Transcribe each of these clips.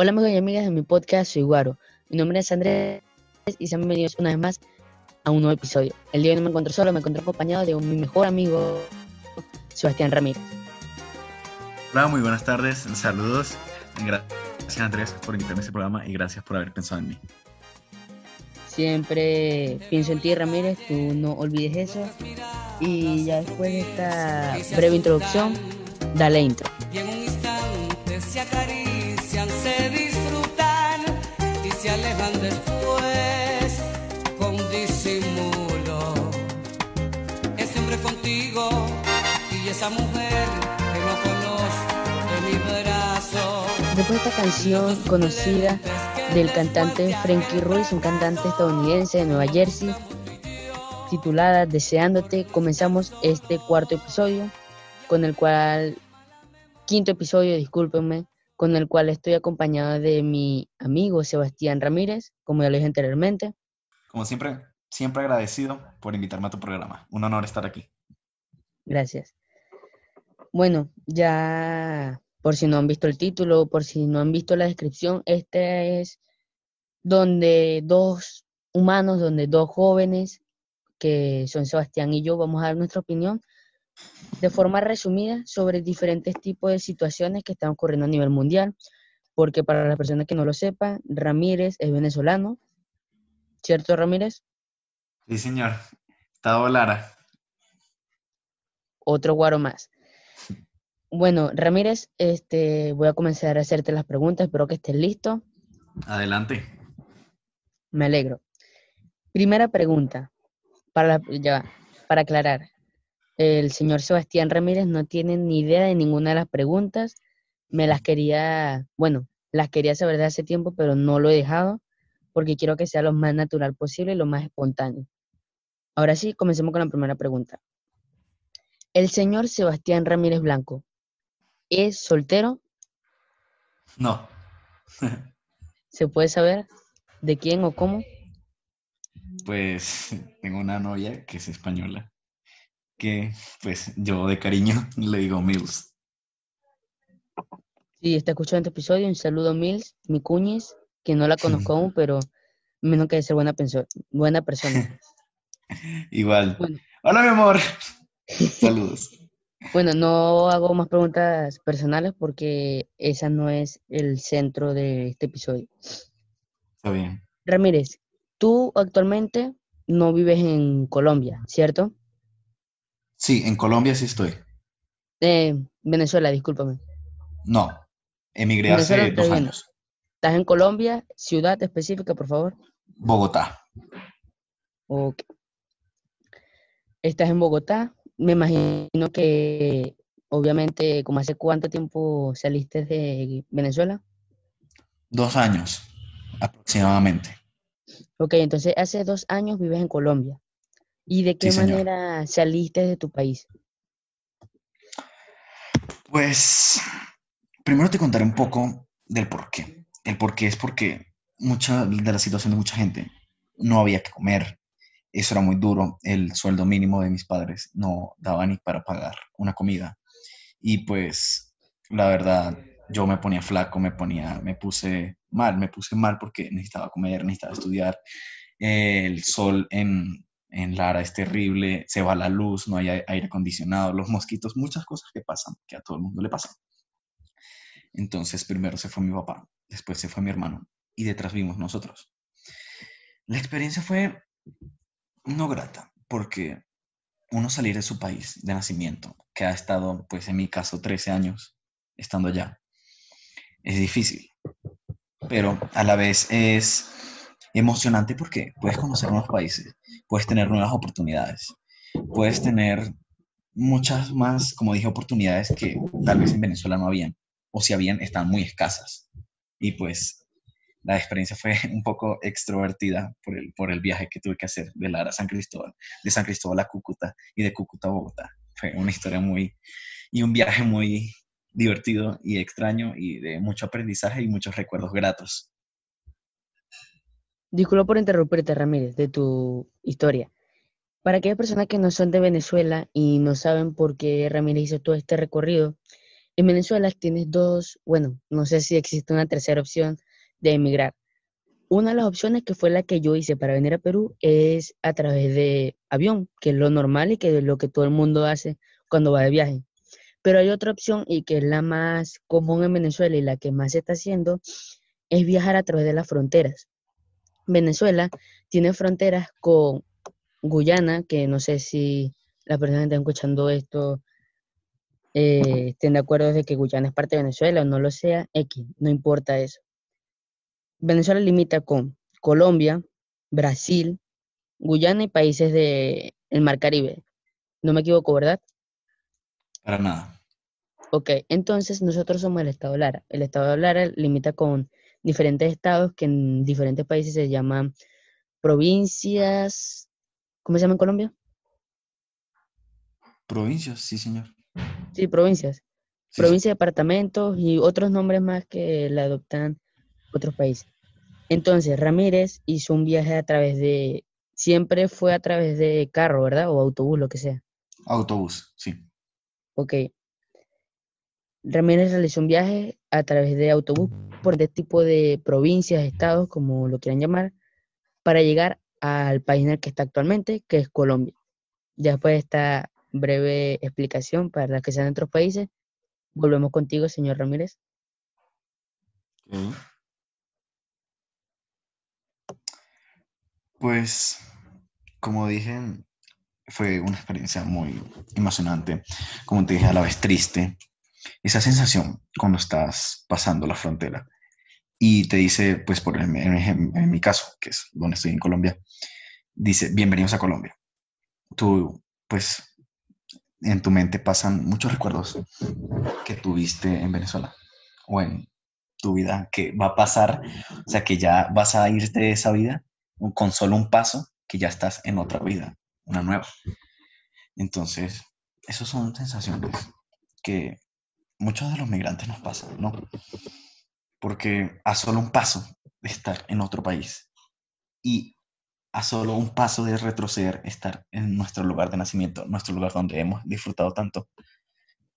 Hola amigos y amigas de mi podcast, soy Guaro. Mi nombre es Andrés y sean bienvenidos una vez más a un nuevo episodio. El día de hoy no me encuentro solo, me encuentro acompañado de mi mejor amigo, Sebastián Ramírez. Hola, muy buenas tardes, saludos. Gracias Andrés por invitarme a este programa y gracias por haber pensado en mí. Siempre pienso en ti, Ramírez, tú no olvides eso. Y ya después de esta breve introducción, dale intro. Y en un instante se se alejan después con disimulo. Es siempre contigo y esa mujer que no conozco de mi brazo. Después de esta canción conocida del cantante Frankie Ruiz, un cantante estadounidense de Nueva Jersey, titulada Deseándote, comenzamos este cuarto episodio, con el cual, quinto episodio, discúlpenme, con el cual estoy acompañado de mi amigo Sebastián Ramírez, como ya lo dije anteriormente. Como siempre, siempre agradecido por invitarme a tu programa. Un honor estar aquí. Gracias. Bueno, ya por si no han visto el título, por si no han visto la descripción, este es donde dos humanos, donde dos jóvenes, que son Sebastián y yo, vamos a dar nuestra opinión de forma resumida sobre diferentes tipos de situaciones que están ocurriendo a nivel mundial, porque para las personas que no lo sepan, Ramírez es venezolano, ¿cierto Ramírez? Sí, señor. Estado Lara. Otro guaro más. Bueno, Ramírez, este, voy a comenzar a hacerte las preguntas, espero que estés listo. Adelante. Me alegro. Primera pregunta, para, ya, para aclarar. El señor Sebastián Ramírez no tiene ni idea de ninguna de las preguntas. Me las quería, bueno, las quería saber de hace tiempo, pero no lo he dejado porque quiero que sea lo más natural posible y lo más espontáneo. Ahora sí, comencemos con la primera pregunta. El señor Sebastián Ramírez Blanco, ¿es soltero? No. ¿Se puede saber de quién o cómo? Pues tengo una novia que es española, que pues yo de cariño le digo Mills. Sí, está escuchando este episodio. Un saludo, Mills, mi cuñis, que no la conozco aún, pero menos que de ser buena, buena persona. Igual. Bueno. Hola, mi amor. Saludos. Bueno, no hago más preguntas personales porque esa no es el centro de este episodio. Está bien. Ramírez, tú actualmente no vives en Colombia, ¿cierto? Sí, en Colombia sí estoy. Eh, Venezuela, discúlpame. No, emigré hace dos años. ¿Estás en Colombia? ¿Ciudad específica, por favor? Bogotá. Ok. Estás en Bogotá. Me imagino que, obviamente, como hace cuánto tiempo saliste de Venezuela? Dos años, aproximadamente. Ok, entonces hace dos años vives en Colombia. ¿Y de qué Sí, señor. manera saliste de tu país? Pues primero te contaré un poco del por qué. El por qué es porque mucha de la situación de mucha gente no había que comer. Eso era muy duro. El sueldo mínimo de mis padres no daba ni para pagar una comida. Y pues la verdad, yo me ponía flaco, me ponía, me puse mal, me puse mal porque necesitaba comer, necesitaba estudiar. El sol en, en Lara es terrible, se va la luz, no hay aire acondicionado, los mosquitos, muchas cosas que pasan, que a todo el mundo le pasan. Entonces, primero se fue mi papá, después se fue mi hermano y detrás vimos nosotros. La experiencia fue no grata, porque uno salir de su país de nacimiento, que ha estado, pues en mi caso, 13 años estando allá, es difícil, pero a la vez es emocionante porque puedes conocer nuevos países, puedes tener nuevas oportunidades, puedes tener muchas más, como dije, oportunidades que tal vez en Venezuela no habían, o si habían, están muy escasas. Y pues la experiencia fue un poco extrovertida por el, por el viaje que tuve que hacer de Lara a San Cristóbal, de San Cristóbal a Cúcuta y de Cúcuta a Bogotá. Fue una historia muy, y un viaje muy divertido y extraño y de mucho aprendizaje y muchos recuerdos gratos. Disculpa por interrumpirte, Ramírez, de tu historia. Para aquellas personas que no son de Venezuela y no saben por qué Ramírez hizo todo este recorrido, En Venezuela tienes dos, bueno, no sé si existe una tercera opción de emigrar. Una de las opciones que fue la que yo hice para venir a Perú es a través de avión, que es lo normal y que es lo que todo el mundo hace cuando va de viaje. Pero hay otra opción y que es la más común en Venezuela y la que más se está haciendo, es viajar a través de las fronteras. Venezuela tiene fronteras con Guyana, que no sé si las personas que están escuchando esto eh, estén de acuerdo de que Guyana es parte de Venezuela o no lo sea, X, no importa eso. Venezuela limita con Colombia, Brasil, Guyana y países del Mar Caribe. No me equivoco, ¿verdad? Para nada. Ok, entonces nosotros somos el estado Lara. El estado Lara limita con diferentes estados que en diferentes países se llaman provincias. ¿Cómo se llama en Colombia? Provincias, sí, señor. Sí, provincias. Sí, sí. Provincias, departamentos y otros nombres más que la adoptan otros países. Entonces, Ramírez hizo un viaje a través de, siempre fue a través de carro, ¿verdad? O autobús, lo que sea. Autobús, sí. Ok. Ramírez realizó un viaje a través de autobús por este tipo de provincias, estados, como lo quieran llamar, para llegar al país en el que está actualmente, que es Colombia. Después de esta breve explicación para las que sean de otros países, volvemos contigo, señor Ramírez. Pues, como dije, fue una experiencia muy emocionante, como te dije, a la vez triste. Esa sensación cuando estás pasando la frontera y te dice, pues por en, mi caso, que es donde estoy en Colombia, dice, bienvenidos a Colombia. Tú, pues, en tu mente pasan muchos recuerdos que tuviste en Venezuela o en tu vida que va a pasar, o sea, que ya vas a irte de esa vida con solo un paso, que ya estás en otra vida, una nueva. Entonces, esas son sensaciones que muchos de los migrantes nos pasan, ¿no? Porque a solo un paso de estar en otro país y a solo un paso de retroceder, estar en nuestro lugar de nacimiento, nuestro lugar donde hemos disfrutado tanto,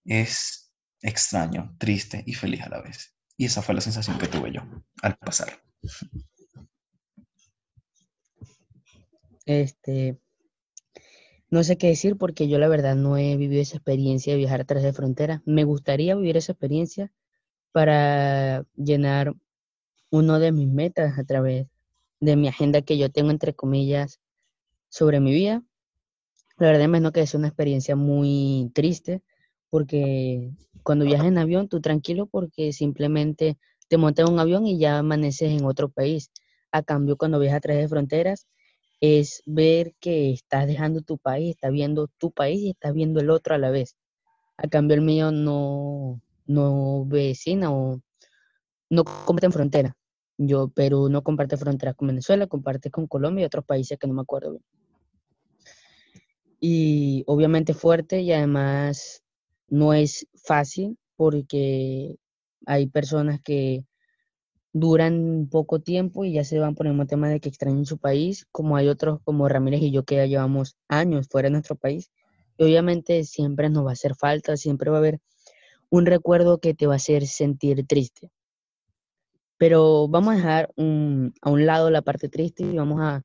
es extraño, triste y feliz a la vez. Y esa fue la sensación que tuve yo al pasar. Este, no sé qué decir porque yo la verdad no he vivido esa experiencia de viajar a través de fronteras. Me gustaría vivir esa experiencia para llenar uno de mis metas a través de mi agenda que yo tengo, entre comillas, sobre mi vida. La verdad me imagino que es una experiencia muy triste porque cuando viajas en avión, tú tranquilo porque simplemente te montas en un avión y ya amaneces en otro país. A cambio, cuando viajas a través de fronteras, es ver que estás dejando tu país, estás viendo tu país y estás viendo el otro a la vez. A cambio, el mío no, no vecina o no comparten frontera. Yo, Perú no comparte fronteras con Venezuela, comparte con Colombia y otros países que no me acuerdo bien. Y obviamente fuerte y además no es fácil porque hay personas que duran poco tiempo y ya se van por el mismo tema de que extrañan su país, como hay otros como Ramírez y yo que ya llevamos años fuera de nuestro país. Y obviamente siempre nos va a hacer falta, siempre va a haber un recuerdo que te va a hacer sentir triste. Pero vamos a dejar a un lado la parte triste y vamos a,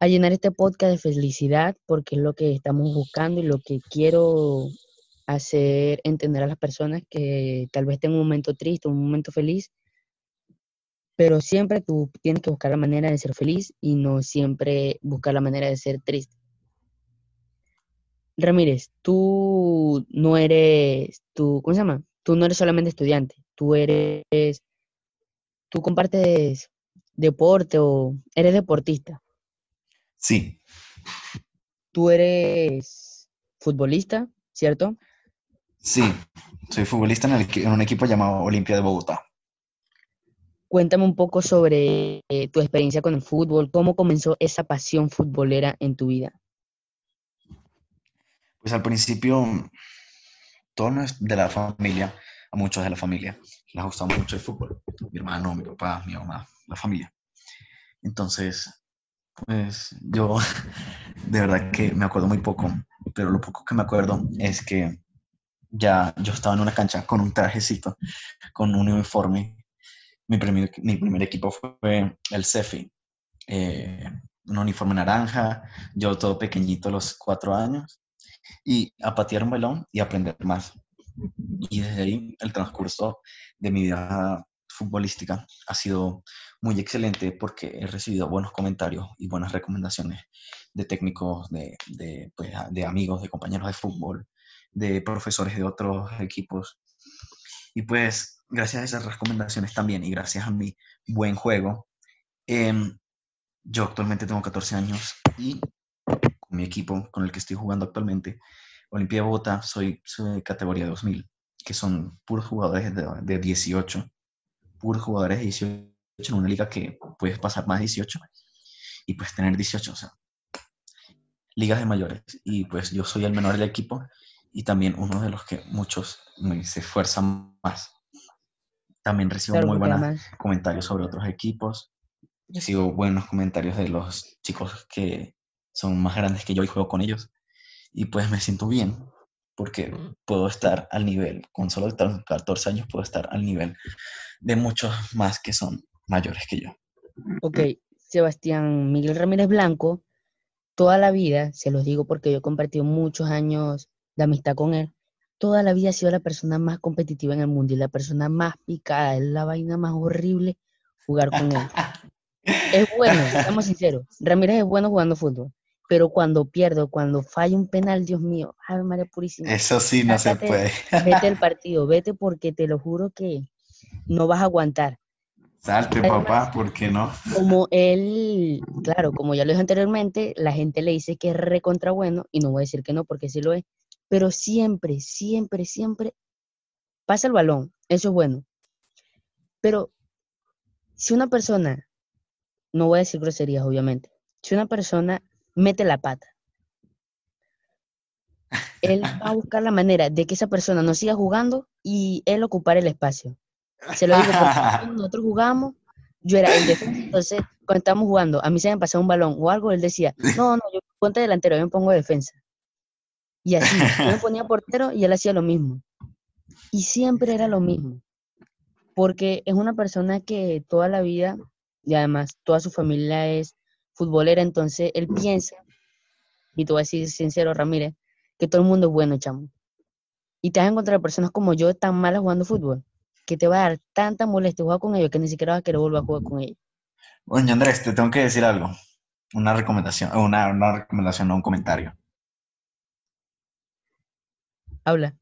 a llenar este podcast de felicidad porque es lo que estamos buscando y lo que quiero hacer entender a las personas que tal vez tengan un momento triste, un momento feliz, pero siempre tú tienes que buscar la manera de ser feliz y no siempre buscar la manera de ser triste. Ramírez, tú no eres, tú, ¿cómo se llama? Tú no eres solamente estudiante, tú eres, tú compartes deporte o eres deportista, Sí, tú eres futbolista, ¿cierto? sí. Soy futbolista en, el en un equipo llamado Olimpia de Bogotá. Cuéntame un poco sobre eh, tu experiencia con el fútbol, cómo comenzó esa pasión futbolera en tu vida. Pues al principio, todos de la familia, a muchos de la familia, les gustaba mucho el fútbol. Mi hermano, mi papá, mi mamá, la familia. Entonces, pues yo de verdad que me acuerdo muy poco, pero lo poco que me acuerdo es que ya yo estaba en una cancha con un trajecito, con un uniforme. Mi primer, mi primer equipo fue el CEFI, eh, un uniforme naranja, yo todo pequeñito a los cuatro años, y a patear un balón y aprender más. Y desde ahí el transcurso de mi vida futbolística ha sido muy excelente porque he recibido buenos comentarios y buenas recomendaciones de técnicos, de, de, pues, de amigos, de compañeros de fútbol, de profesores de otros equipos. Y pues gracias a esas recomendaciones también y gracias a mi buen juego, eh, yo actualmente tengo 14 años y con mi equipo con el que estoy jugando actualmente, Olimpia Bogotá, soy, soy categoría 2000, que son puros jugadores de, de 18, puros jugadores de 18 en una liga que puedes pasar más de 18 y pues tener 18, o sea, ligas de mayores. Y pues yo soy el menor del equipo y también uno de los que muchos se esfuerzan más. También recibo muy buenos comentarios sobre otros equipos. Recibo buenos comentarios de los chicos que son más grandes que yo y juego con ellos. Y pues me siento bien porque puedo estar al nivel, con solo estar 14 años puedo estar al nivel de muchos más que son mayores que yo. ok, Sebastián Miguel Ramírez Blanco, toda la vida, se los digo porque yo he compartido muchos años de amistad con él, toda la vida ha sido la persona más competitiva en el mundo y la persona más picada, es la vaina más horrible jugar con él. Es bueno, seamos sinceros, Ramírez es bueno jugando fútbol, pero cuando pierdo, cuando falla un penal, Dios mío, Ave María Purísima, Eso sí, no se puede. vete del partido, vete porque te lo juro que no vas a aguantar. Salte, Además, papá, ¿por qué no? como él, claro, como ya lo dije anteriormente, la gente le dice que es recontra bueno, y no voy a decir que no, porque sí lo es, pero siempre, siempre, siempre pasa el balón, eso es bueno. Pero si una persona, no voy a decir groserías, obviamente, si una persona mete la pata, él va a buscar la manera de que esa persona no siga jugando y él ocupar el espacio. Se lo digo porque nosotros jugamos, yo era el defensa, entonces cuando estábamos jugando, a mí se me pasaba un balón o algo, él decía, no, no, yo ponte delantero, yo me pongo de defensa. Y así, yo me ponía portero y él hacía lo mismo. Y siempre era lo mismo, porque es una persona que toda la vida, y además toda su familia es futbolera, entonces él piensa, y te voy a decir sincero, Ramírez, que todo el mundo es bueno, chamo. Y te vas a encontrar personas como yo tan malas jugando fútbol, que te va a dar tanta molestia jugar con ellos que ni siquiera vas a querer volver a jugar con ellos. Bueno, Andrés, te tengo que decir algo. Una recomendación, una, una recomendación, no un comentario. Habla.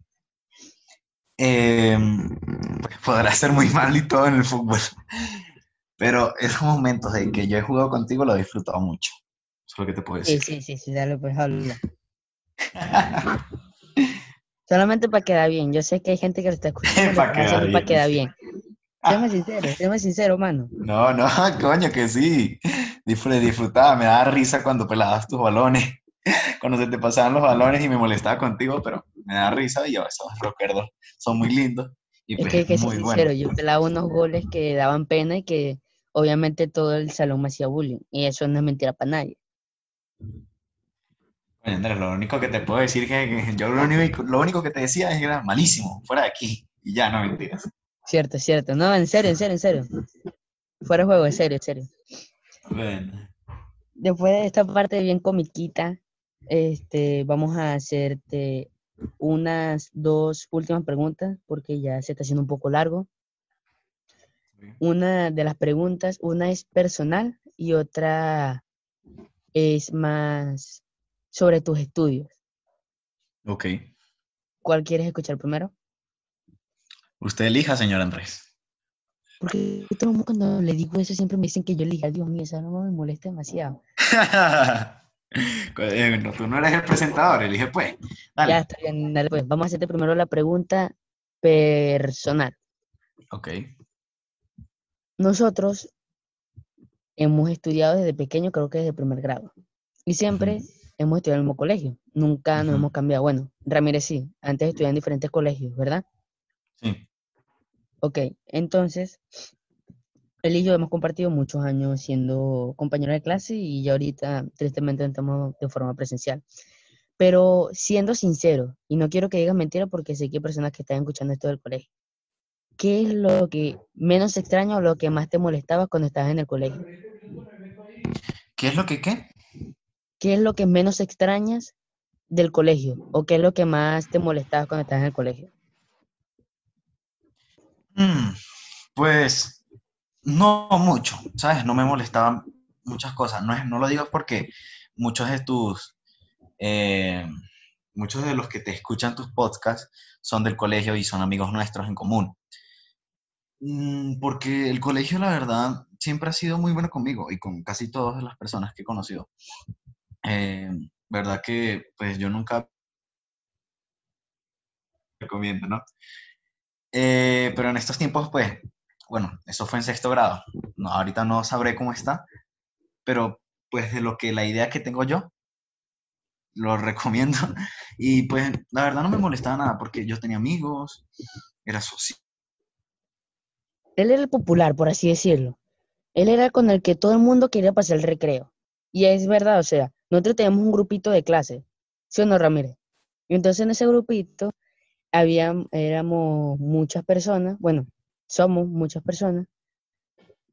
Eh, podrá ser muy mal y todo en el fútbol, pero esos momentos de que yo he jugado contigo lo he disfrutado mucho. Eso es lo que te puedo Sí, decir. sí, sí, sí, dale, pues habla. Solamente para quedar bien. Yo sé que hay gente que lo está escuchando, Pa' pero quedar para bien, quedar sí. bien. Séme sincero, séme sincero, mano. No, no, coño, que sí. Disfr- Disfrutaba, me daba risa cuando pelabas tus balones, cuando se te pasaban los balones y me molestaba contigo, pero me da risa y yo, esos recuerdos son muy lindos y Es pues que que muy sincero, buenos. yo pelaba unos goles que daban pena y que obviamente todo el salón me hacía bullying. Y eso no es mentira para nadie. Oye, Andrés, lo único que te puedo decir es que que yo lo único, lo único que te decía es que era malísimo, fuera de aquí, y ya, no mentiras. Cierto, cierto. No, en serio, en serio, en serio. Fuera de juego, en serio, en serio. Bueno, Después de esta parte bien comiquita, este, vamos a hacerte unas dos últimas preguntas porque ya se está haciendo un poco largo. Una de las preguntas, una es personal y otra es más sobre tus estudios. ok. ¿Cuál quieres escuchar primero? Usted elija, señor Andrés. Porque todo el mundo cuando le digo eso siempre me dicen que yo elija. Dios mío, eso no me molesta demasiado. Eh, tú no eres el presentador, elige pues. Dale. Ya está bien, dale pues. Vamos a hacerte primero la pregunta personal. Ok. Nosotros hemos estudiado desde pequeño, creo que desde primer grado. Y siempre hemos estudiado en el mismo colegio. Nunca nos hemos cambiado. Bueno, Ramírez sí, antes estudiaba en diferentes colegios, ¿verdad? Sí. Ok, entonces, él y yo hemos compartido muchos años siendo compañeros de clase y ya ahorita tristemente estamos de forma presencial. Pero siendo sincero, y no quiero que digas mentira porque sé que hay personas que están escuchando esto del colegio. ¿Qué es lo que menos extraña o lo que más te molestaba cuando estabas en el colegio? ¿Qué es lo que qué? ¿Qué es lo que menos extrañas del colegio? ¿O qué es lo que más te molestaba cuando estabas en el colegio? Mm, pues no mucho, ¿sabes? No me molestaban muchas cosas. No, es, no lo digo porque muchos de tus, eh, muchos de los que te escuchan tus podcasts son del colegio y son amigos nuestros en común. Mm, porque el colegio, la verdad, siempre ha sido muy bueno conmigo y con casi todas las personas que he conocido. Eh, verdad que, pues yo nunca recomiendo, ¿no? Eh, pero en estos tiempos, pues, bueno, eso fue en sexto grado. No, ahorita no sabré cómo está, pero pues de lo que la idea que tengo yo, lo recomiendo. Y pues la verdad no me molestaba nada porque yo tenía amigos, era social. Él era el popular, por así decirlo. Él era con el que todo el mundo quería pasar el recreo. Y es verdad, o sea, nosotros teníamos un grupito de clase, ¿sí o no, Ramírez? Y entonces en ese grupito había, éramos muchas personas, bueno, somos muchas personas,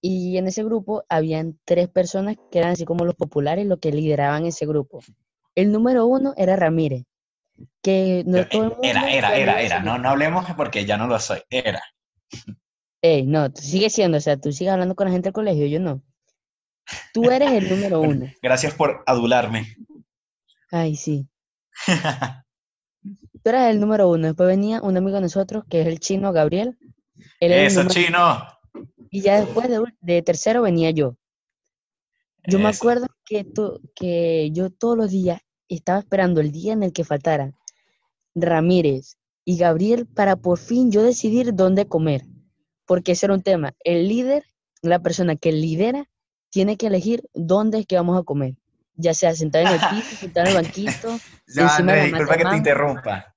y en ese grupo habían tres personas que eran así como los populares, los que lideraban ese grupo. El número uno era Ramírez, que no todo el mundo Era, era, era, era. No, no hablemos porque ya no lo soy. Era. Ey, no, tú sigues siendo, o sea, tú sigues hablando con la gente del colegio, yo no. Tú eres el número uno. Gracias por adularme. Ay, sí. Tú eras el número uno. Después venía un amigo de nosotros, que es el chino Gabriel. Él era el Eso, chino. Y ya después de, de tercero venía yo. Yo me acuerdo que, tú- que yo todos los días estaba esperando el día en el que faltaran Ramírez y Gabriel para por fin yo decidir dónde comer. Porque ese era un tema. El líder, la persona que lidera, tiene que elegir dónde es que vamos a comer. Ya sea sentado en el piso, sentado en el banquito. Ya, mata disculpa que te interrumpa.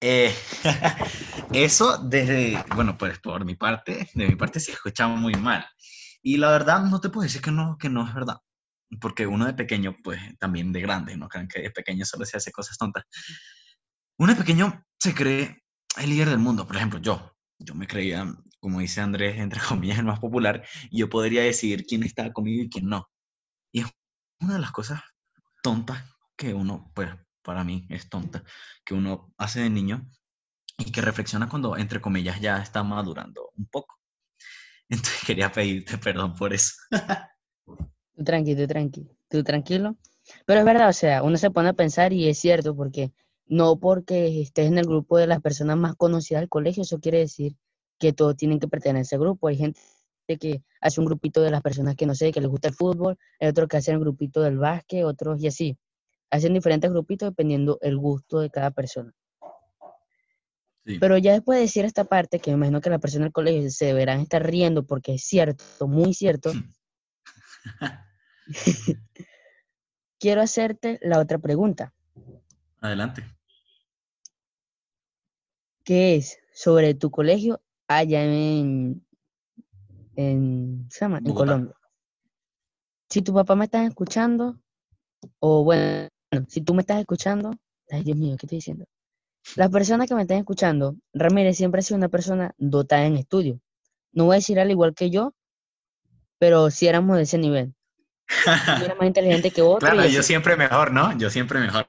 Eh, eso desde, bueno, pues por mi parte, de mi parte se escucha muy mal. Y la verdad no te puedo decir que no, que no es verdad. Porque uno de pequeño, pues también de grande, no crean que de pequeño solo se hace cosas tontas. Uno de pequeño se cree el líder del mundo. Por ejemplo, yo, yo me creía, como dice Andrés, entre comillas, el más popular, y yo podría decidir quién estaba conmigo y quién no. Y es una de las cosas tontas que uno, pues para mí es tonta, que uno hace de niño y que reflexiona cuando, entre comillas, ya está madurando un poco. Entonces quería pedirte perdón por eso. Tú tranqui, tú tranqui, tú tranquilo. Pero es verdad, o sea, uno se pone a pensar y es cierto, porque no porque estés en el grupo de las personas más conocidas del colegio, eso quiere decir que todos tienen que pertenecer al grupo. Hay gente que hace un grupito de las personas que no sé, que les gusta el fútbol, hay otros que hacen el grupito del básquet, otros y así. Hacen diferentes grupitos dependiendo el gusto de cada persona. Sí. Pero ya después de decir esta parte, que me imagino que las personas del colegio se deberán estar riendo porque es cierto, muy cierto, quiero hacerte la otra pregunta, Adelante. que es sobre tu colegio allá en, en, ¿se llama? en. Colombia. Si tu papá me está escuchando, o bueno, si tú me estás escuchando, ay Dios mío, ¿qué estoy diciendo? Las personas que me están escuchando, Ramírez siempre ha sido una persona dotada en estudio. No voy a decir al igual que yo, pero sí éramos de ese nivel. Yo era más inteligente que otro. Claro, yo así. siempre mejor, ¿no? Yo siempre mejor.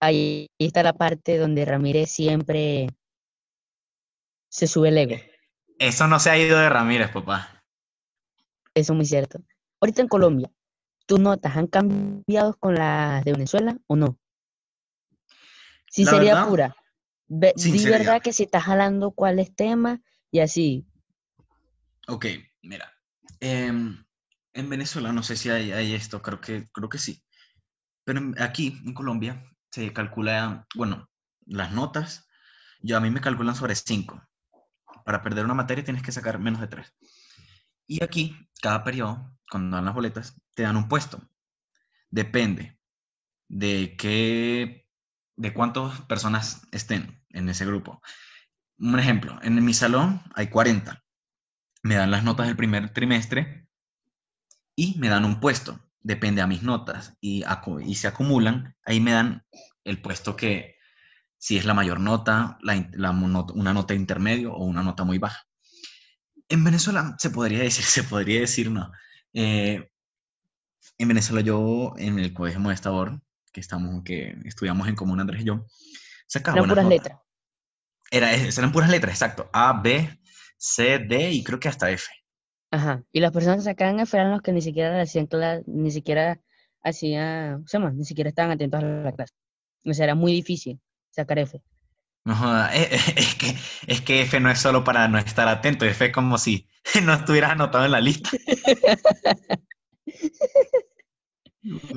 Ahí está la parte donde Ramírez siempre se sube el ego. Eso no se ha ido de Ramírez, papá. Eso es muy cierto. Ahorita en Colombia, ¿tus notas han cambiado con las de Venezuela o no? Si La sería verdad, pura. Di sinceridad. verdad que si estás jalando cuáles temas y así. Ok, mira. em, en Venezuela no sé si hay, hay esto, creo que, creo que sí. Pero aquí, en Colombia, se calcula, bueno, las notas, yo a mí me calculan sobre 5. Para perder una materia tienes que sacar menos de 3. Y aquí, cada periodo, cuando dan las boletas, te dan un puesto. Depende de qué, de cuántas personas estén en ese grupo. Un ejemplo, en mi salón hay 40 me dan las notas del primer trimestre y me dan un puesto. depende a mis notas y, se acumulan, ahí me dan el puesto que si es la mayor nota, una nota intermedio o una nota muy baja. En Venezuela se podría decir, se podría decir no. Eh, en Venezuela yo, en el colegio Modestabor, que estamos, que estudiamos en común Andrés y yo, sacaba Eran puras notas. letras. Era, eran puras letras, exacto. A, B, C, D y creo que hasta F. Ajá. Y las personas que sacaban F eran los que ni siquiera hacían cla- ni siquiera hacían, ¿cómo se llama? Ni siquiera estaban atentos a la clase. O sea, era muy difícil sacar F. No eh, eh, es que, es que F no es solo para no estar atento, F es como si no estuvieras anotado en la lista.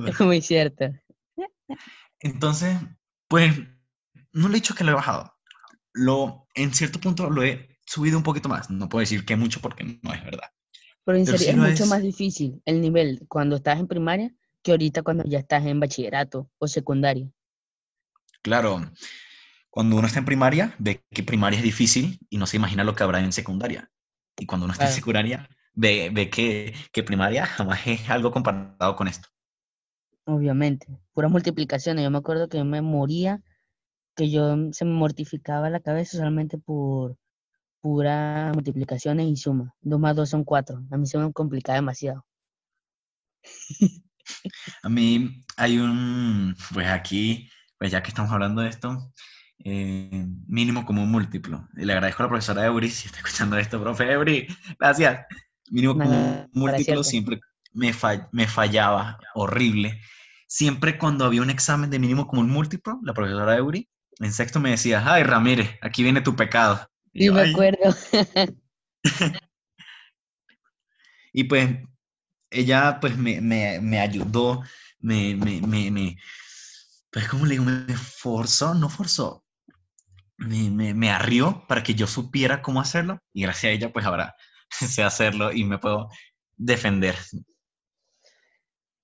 Es muy cierto. Entonces, pues, no le he dicho que lo he bajado. Lo, en cierto punto lo he subido un poquito más. No puedo decir que mucho porque no es verdad. Pero en Pero serio, es mucho es. más difícil el nivel cuando estás en primaria que ahorita cuando ya estás en bachillerato o secundaria. Claro, cuando uno está en primaria, ve que primaria es difícil y no se imagina lo que habrá en secundaria. Y cuando uno está en secundaria, ve, ve que, que primaria jamás es algo comparado con esto. Obviamente. Puras multiplicaciones. Yo me acuerdo que yo me moría, que yo se me mortificaba la cabeza solamente por puras multiplicaciones y sumas. Dos más dos son cuatro. A mí se me complicaba demasiado. A mí hay un, pues aquí, pues ya que estamos hablando de esto, eh, mínimo como un múltiplo. Y le agradezco a la profesora Eury, si está escuchando esto, profe Eury, gracias. Mínimo como múltiplo siempre. me, me fallaba, horrible. Siempre cuando había un examen de mínimo como un múltiplo, la profesora Eury, en sexto me decía, ay Ramírez, aquí viene tu pecado. Y Sí, yo, me "Ay". acuerdo. Y pues ella pues me, me, me ayudó, me, me, me, me, pues como le digo, me forzó, no forzó, me, me, me arrió para que yo supiera cómo hacerlo y gracias a ella pues ahora sé hacerlo y me puedo defender.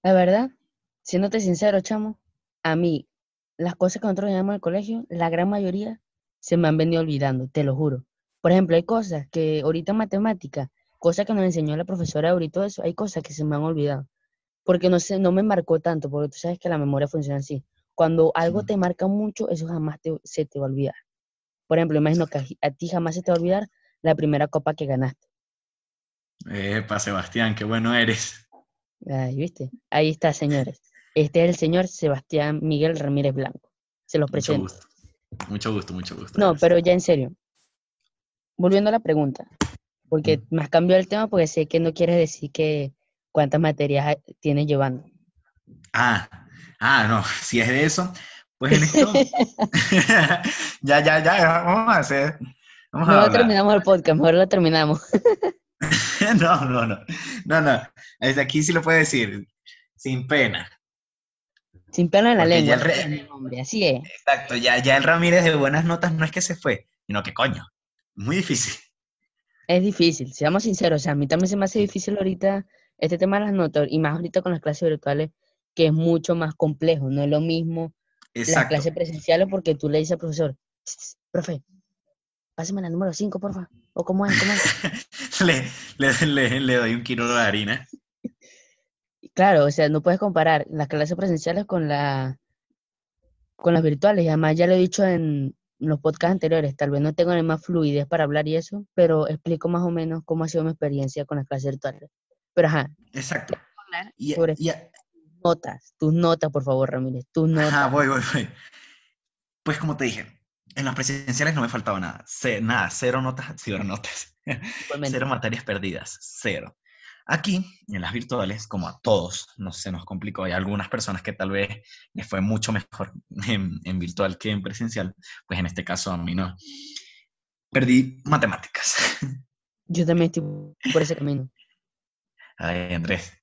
La verdad, siéndote sincero, chamo, a mí, las cosas que nosotros llamamos al colegio, la gran mayoría se me han venido olvidando, te lo juro. Por ejemplo, hay cosas que ahorita en matemática, cosas que nos enseñó la profesora ahorita, todo eso, hay cosas que se me han olvidado. Porque no sé, no me marcó tanto, porque tú sabes que la memoria funciona así. Cuando algo Sí. te marca mucho, eso jamás te- se te va a olvidar. Por ejemplo, imagino que a ti jamás se te va a olvidar la primera copa que ganaste. Epa, Sebastián, qué bueno eres. Ahí, ¿viste? Ahí está, señores. Este es el señor Sebastián Miguel Ramírez Blanco. Se los Mucho presento. gusto. Mucho gusto, mucho gusto. No, pero ya en serio. Volviendo a la pregunta, porque Mm. me has cambiado el tema porque sé que no quieres decir que cuántas materias tienes llevando. Ah, ah, no, si es de eso, pues en esto... ya, ya, ya, vamos a hacer... Vamos a No hablar. terminamos el podcast, mejor lo terminamos. No, no, no. No, no. Desde aquí sí lo puedo decir. Sin pena. Sin pena en la Porque lengua. el re- así es, así. Exacto. Ya, ya el Ramírez de buenas notas no es que se fue, sino que coño. Muy difícil. Es difícil, seamos sinceros. O sea, a mí también se me hace difícil ahorita este tema de las notas, y más ahorita con las clases virtuales, que es mucho más complejo. No es lo mismo las Exacto. clases presenciales porque tú le dices al profesor, "Tss, tss, profe, pásame la número 5, porfa. O cómo es, cómo es. le, le, le, le doy un kilo de harina. Claro, o sea, no puedes comparar las clases presenciales con la con las virtuales. Y además ya lo he dicho en los podcasts anteriores, tal vez no tengo la más fluidez para hablar y eso, pero explico más o menos cómo ha sido mi experiencia con las clases virtuales. Pero ajá, Exacto. Y, sobre y- notas, tus notas, por favor, Ramírez, tus notas. ajá, voy, voy, voy. Pues como te dije, en las presenciales no me faltaba nada. Nada, cero notas, cero notas. Cero materias perdidas, cero. Aquí, en las virtuales, como a todos, no se nos complicó. Hay algunas personas que tal vez les fue mucho mejor en, en virtual que en presencial. Pues en este caso a mí no. Perdí matemáticas. Yo también estoy por ese camino. Ay, Andrés.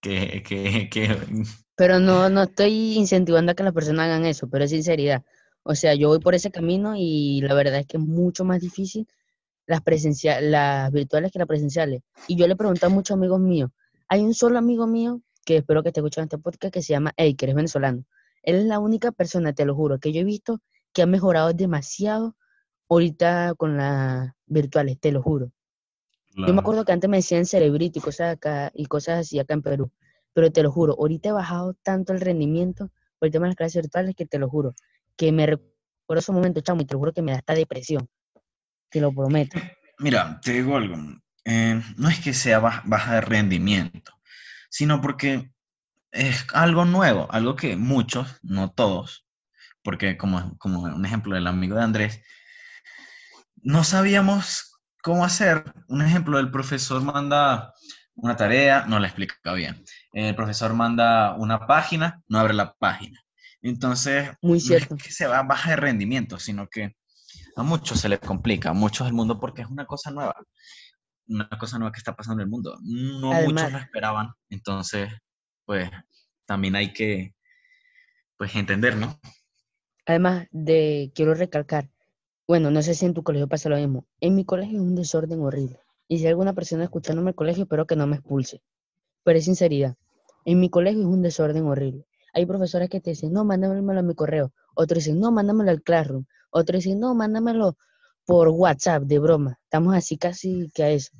Que, que, que... Pero no, no estoy incentivando a que las personas hagan eso, pero es sinceridad. O sea, yo voy por ese camino y la verdad es que es mucho más difícil las las virtuales que las presenciales. Y yo le pregunté a muchos amigos míos. Hay un solo amigo mío que espero que esté escuchando este podcast que se llama Eiker, es venezolano. Él es la única persona, te lo juro, que yo he visto que ha mejorado demasiado ahorita con las virtuales, te lo juro. Yo me acuerdo que antes me decían cerebrito y cosas acá, y cosas así acá en Perú. pero te lo juro, ahorita he bajado tanto el rendimiento por el tema de las clases virtuales que te lo juro, que me recuerdo ese momento, chamo, y te juro que me da esta depresión. Te lo prometo. Mira, te digo algo. eh, no es que sea baj- baja de rendimiento, sino porque es algo nuevo, algo que muchos, no todos, porque como, como un ejemplo del amigo de Andrés, no sabíamos cómo hacer. Un ejemplo, el profesor manda una tarea, no la explica bien. El profesor manda una página, no abre la página. Entonces, Muy no es cierto. que se va baja de rendimiento, sino que a muchos se les complica, a muchos del mundo, porque es una cosa nueva, una cosa nueva que está pasando en el mundo. No muchos lo esperaban, entonces, pues, también hay que, pues, entender, ¿no? Además de, quiero recalcar, bueno, no sé si en tu colegio pasa lo mismo. En mi colegio es un desorden horrible. Y si hay alguna persona escuchándome el colegio, espero que no me expulse. Pero es sinceridad. En mi colegio es un desorden horrible. Hay profesores que te dicen, no, mándamelo a mi correo. Otros dicen, no, mándamelo al Classroom. Otros dicen, no, mándamelo por WhatsApp, de broma. Estamos así casi que a eso.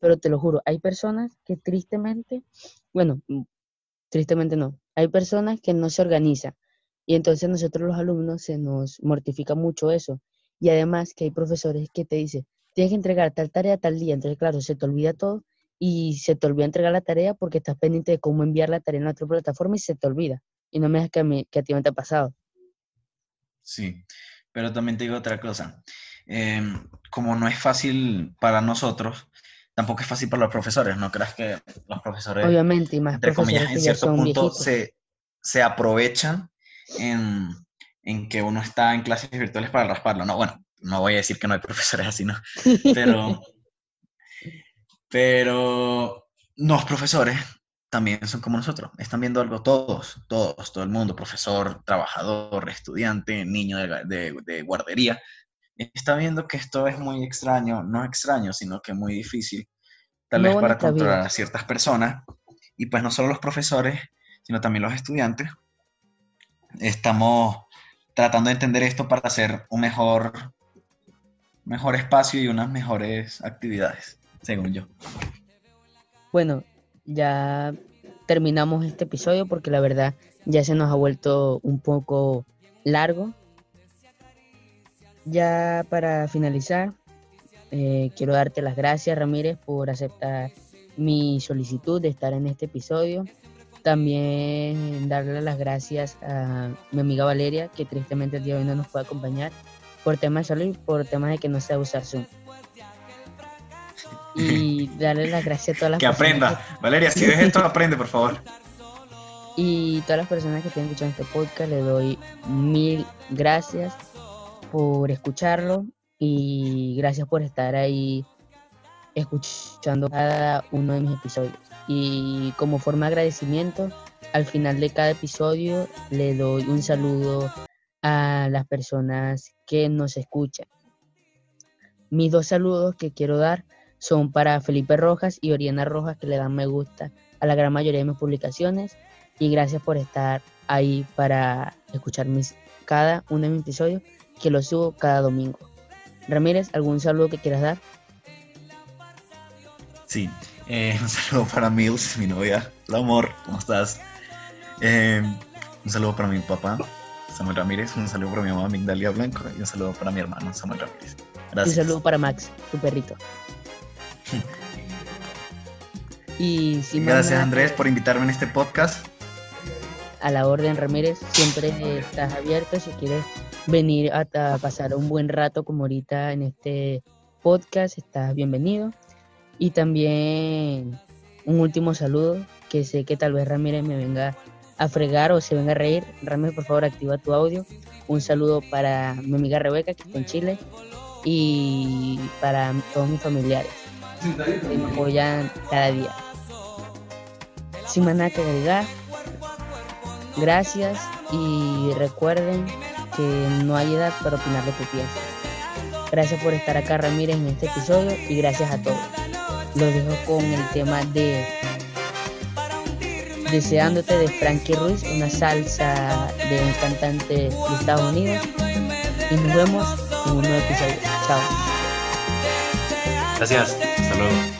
Pero te lo juro, hay personas que tristemente, bueno, mm, tristemente no, hay personas que no se organizan. Y entonces nosotros los alumnos se nos mortifica mucho eso. Y además que hay profesores que te dicen, tienes que entregar tal tarea tal día. Entonces, claro, se te olvida todo y se te olvida entregar la tarea porque estás pendiente de cómo enviar la tarea en otra plataforma y se te olvida. Y no me digas que a, mí, que a ti no te ha pasado. Sí, pero también te digo otra cosa. Em, como no es fácil para nosotros, tampoco es fácil para los profesores. No creas que los profesores, Obviamente, y más entre comillas, profesores en cierto punto se, se aprovechan en, en que uno está en clases virtuales para rasparlo. No, bueno, no voy a decir que no hay profesores así, ¿no? Pero, pero los profesores también son como nosotros. Están viendo algo todos, todos, todo el mundo, profesor, trabajador, estudiante, niño de, de- de guardería. Está viendo que esto es muy extraño, no extraño, sino que muy difícil, tal vez para vida. controlar a ciertas personas. Y pues no solo los profesores, sino también los estudiantes. Estamos tratando de entender esto para hacer un mejor, mejor espacio y unas mejores actividades, según yo. Bueno, ya terminamos este episodio porque la verdad ya se nos ha vuelto un poco largo. Ya para finalizar, eh, quiero darte las gracias, Ramírez, por aceptar mi solicitud de estar en este episodio. También darle las gracias a mi amiga Valeria, que tristemente el día de hoy no nos puede acompañar por temas de salud y por temas de que no sabe usar Zoom. Y darle las gracias a todas las Que personas aprenda. Valeria, si ves esto, aprende, por favor. Y todas las personas que estén escuchando este podcast, le doy mil gracias por escucharlo y gracias por estar ahí escuchando cada uno de mis episodios. Y como forma de agradecimiento, al final de cada episodio le doy un saludo a las personas que nos escuchan. Mis dos saludos que quiero dar son para Felipe Rojas y Oriana Rojas, que le dan me gusta a la gran mayoría de mis publicaciones. Y gracias por estar ahí para escuchar mis, cada uno de mis episodios, que los subo cada domingo. Ramírez, ¿algún saludo que quieras dar? Sí, eh, un saludo para Mills, mi novia. Hola, amor, ¿cómo estás? Eh, un saludo para mi papá, Samuel Ramírez. Un saludo para mi mamá, Migdalia Blanco. Y un saludo para mi hermano, Samuel Ramírez. Un Gracias. saludo para Max, tu perrito. Y más Gracias, Andrés, por invitarme en este podcast. a la orden Ramírez, siempre estás abierto si quieres venir a, pasar un buen rato como ahorita en este podcast, estás bienvenido. Y también un último saludo, que sé que tal vez Ramírez me venga a fregar o se venga a reír. Ramírez, por favor, activa tu audio. Un saludo para mi amiga Rebeca, que está en Chile, y para todos mis familiares, me apoyan cada día. Sin más nada que agregar, gracias y recuerden que no hay edad para opinar lo que piensan. Gracias por estar acá, Ramírez, en este episodio y gracias a todos. Los dejo con el tema de Deseándote de Frankie Ruiz, una salsa de un cantante de Estados Unidos. Y nos vemos en un nuevo episodio. Chao. Gracias. Hasta luego.